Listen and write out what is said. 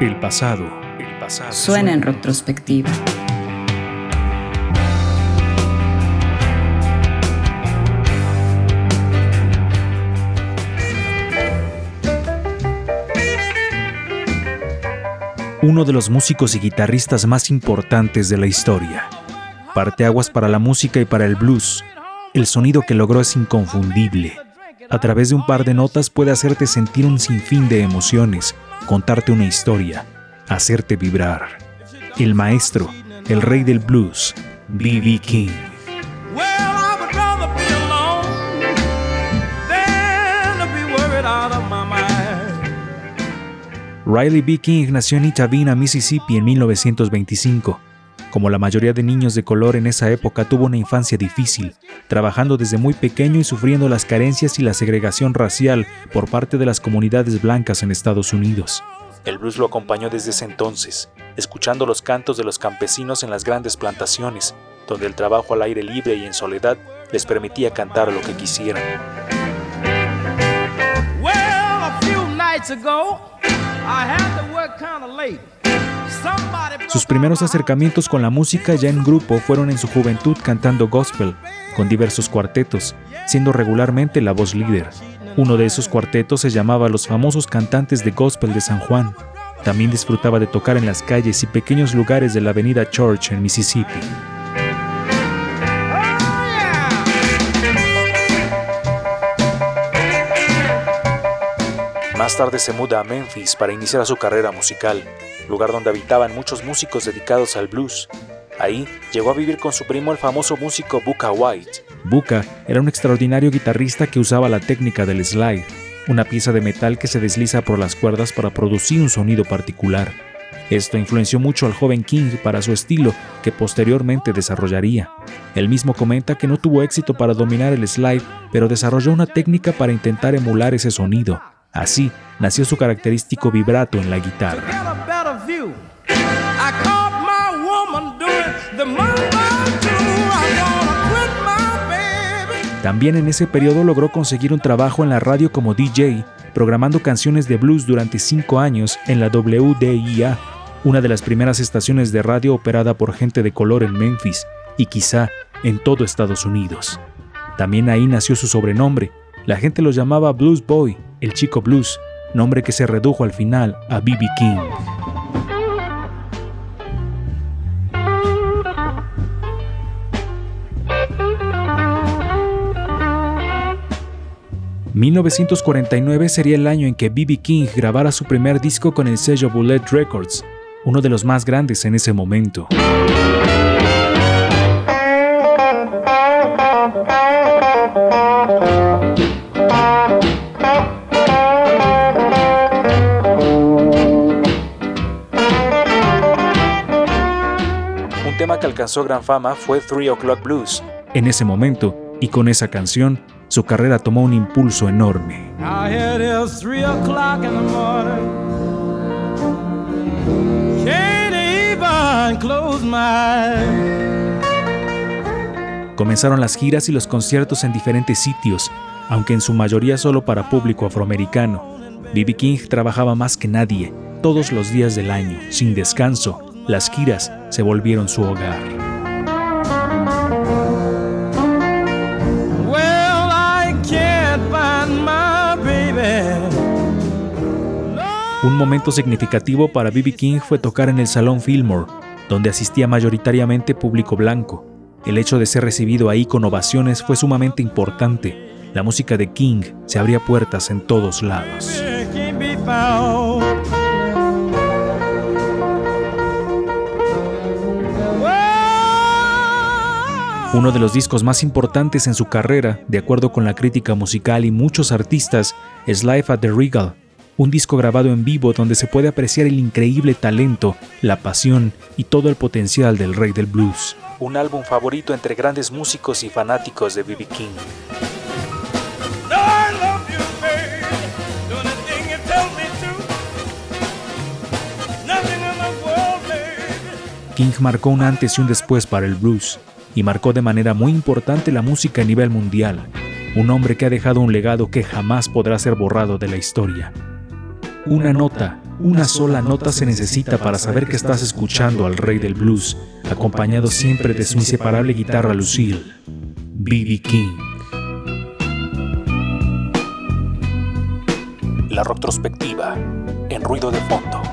El pasado, el pasado suena en retrospectiva. Uno de los músicos y guitarristas más importantes de la historia. Parteaguas para la música y para el blues. El sonido que logró es inconfundible. A través de un par de notas puede hacerte sentir un sinfín de emociones, contarte una historia, hacerte vibrar. El maestro, el rey del blues, B.B. King. Riley B. King nació en Itavina, Mississippi en 1925. Como la mayoría de niños de color en esa época tuvo una infancia difícil, trabajando desde muy pequeño y sufriendo las carencias y la segregación racial por parte de las comunidades blancas en Estados Unidos. El blues lo acompañó desde ese entonces, escuchando los cantos de los campesinos en las grandes plantaciones, donde el trabajo al aire libre y en soledad les permitía cantar lo que quisieran. Sus primeros acercamientos con la música ya en grupo fueron en su juventud cantando gospel, con diversos cuartetos, siendo regularmente la voz líder. Uno de esos cuartetos se llamaba Los famosos cantantes de gospel de San Juan. También disfrutaba de tocar en las calles y pequeños lugares de la avenida Church en Mississippi. Más tarde se muda a Memphis para iniciar su carrera musical, lugar donde habitaban muchos músicos dedicados al blues, Ahí llegó a vivir con su primo el famoso músico Buka White. Buka era un extraordinario guitarrista que usaba la técnica del slide, una pieza de metal que se desliza por las cuerdas para producir un sonido particular. Esto influenció mucho al joven King para su estilo, que posteriormente desarrollaría. Él mismo comenta que no tuvo éxito para dominar el slide, pero desarrolló una técnica para intentar emular ese sonido. Así nació su característico vibrato en la guitarra. También en ese periodo logró conseguir un trabajo en la radio como DJ, programando canciones de blues durante cinco años en la WDIA, una de las primeras estaciones de radio operada por gente de color en Memphis y quizá en todo Estados Unidos. También ahí nació su sobrenombre. La gente lo llamaba Blues Boy, el chico blues, nombre que se redujo al final a B.B. King. 1949 sería el año en que B.B. King grabara su primer disco con el sello Bullet Records, uno de los más grandes en ese momento. Un tema que alcanzó gran fama fue Three O'Clock Blues. En ese momento, y con esa canción, su carrera tomó un impulso enorme. Comenzaron las giras y los conciertos en diferentes sitios, aunque en su mayoría solo para público afroamericano. B.B. King trabajaba más que nadie, todos los días del año, sin descanso. Las giras se volvieron su hogar. Un momento significativo para B.B. King fue tocar en el Salón Fillmore, donde asistía mayoritariamente público blanco. El hecho de ser recibido ahí con ovaciones fue sumamente importante. La música de King se abría puertas en todos lados. Uno de los discos más importantes en su carrera, de acuerdo con la crítica musical y muchos artistas, es Life at the Regal, un disco grabado en vivo donde se puede apreciar el increíble talento, la pasión y todo el potencial del rey del blues. Un álbum favorito entre grandes músicos y fanáticos de B.B. King. King marcó un antes y un después para el blues y marcó de manera muy importante la música a nivel mundial. Un hombre que ha dejado un legado que jamás podrá ser borrado de la historia. Una nota Una sola nota se necesita para saber que estás escuchando al rey del blues, acompañado siempre de su inseparable guitarra Lucille, B.B. King. La retrospectiva en ruido de fondo.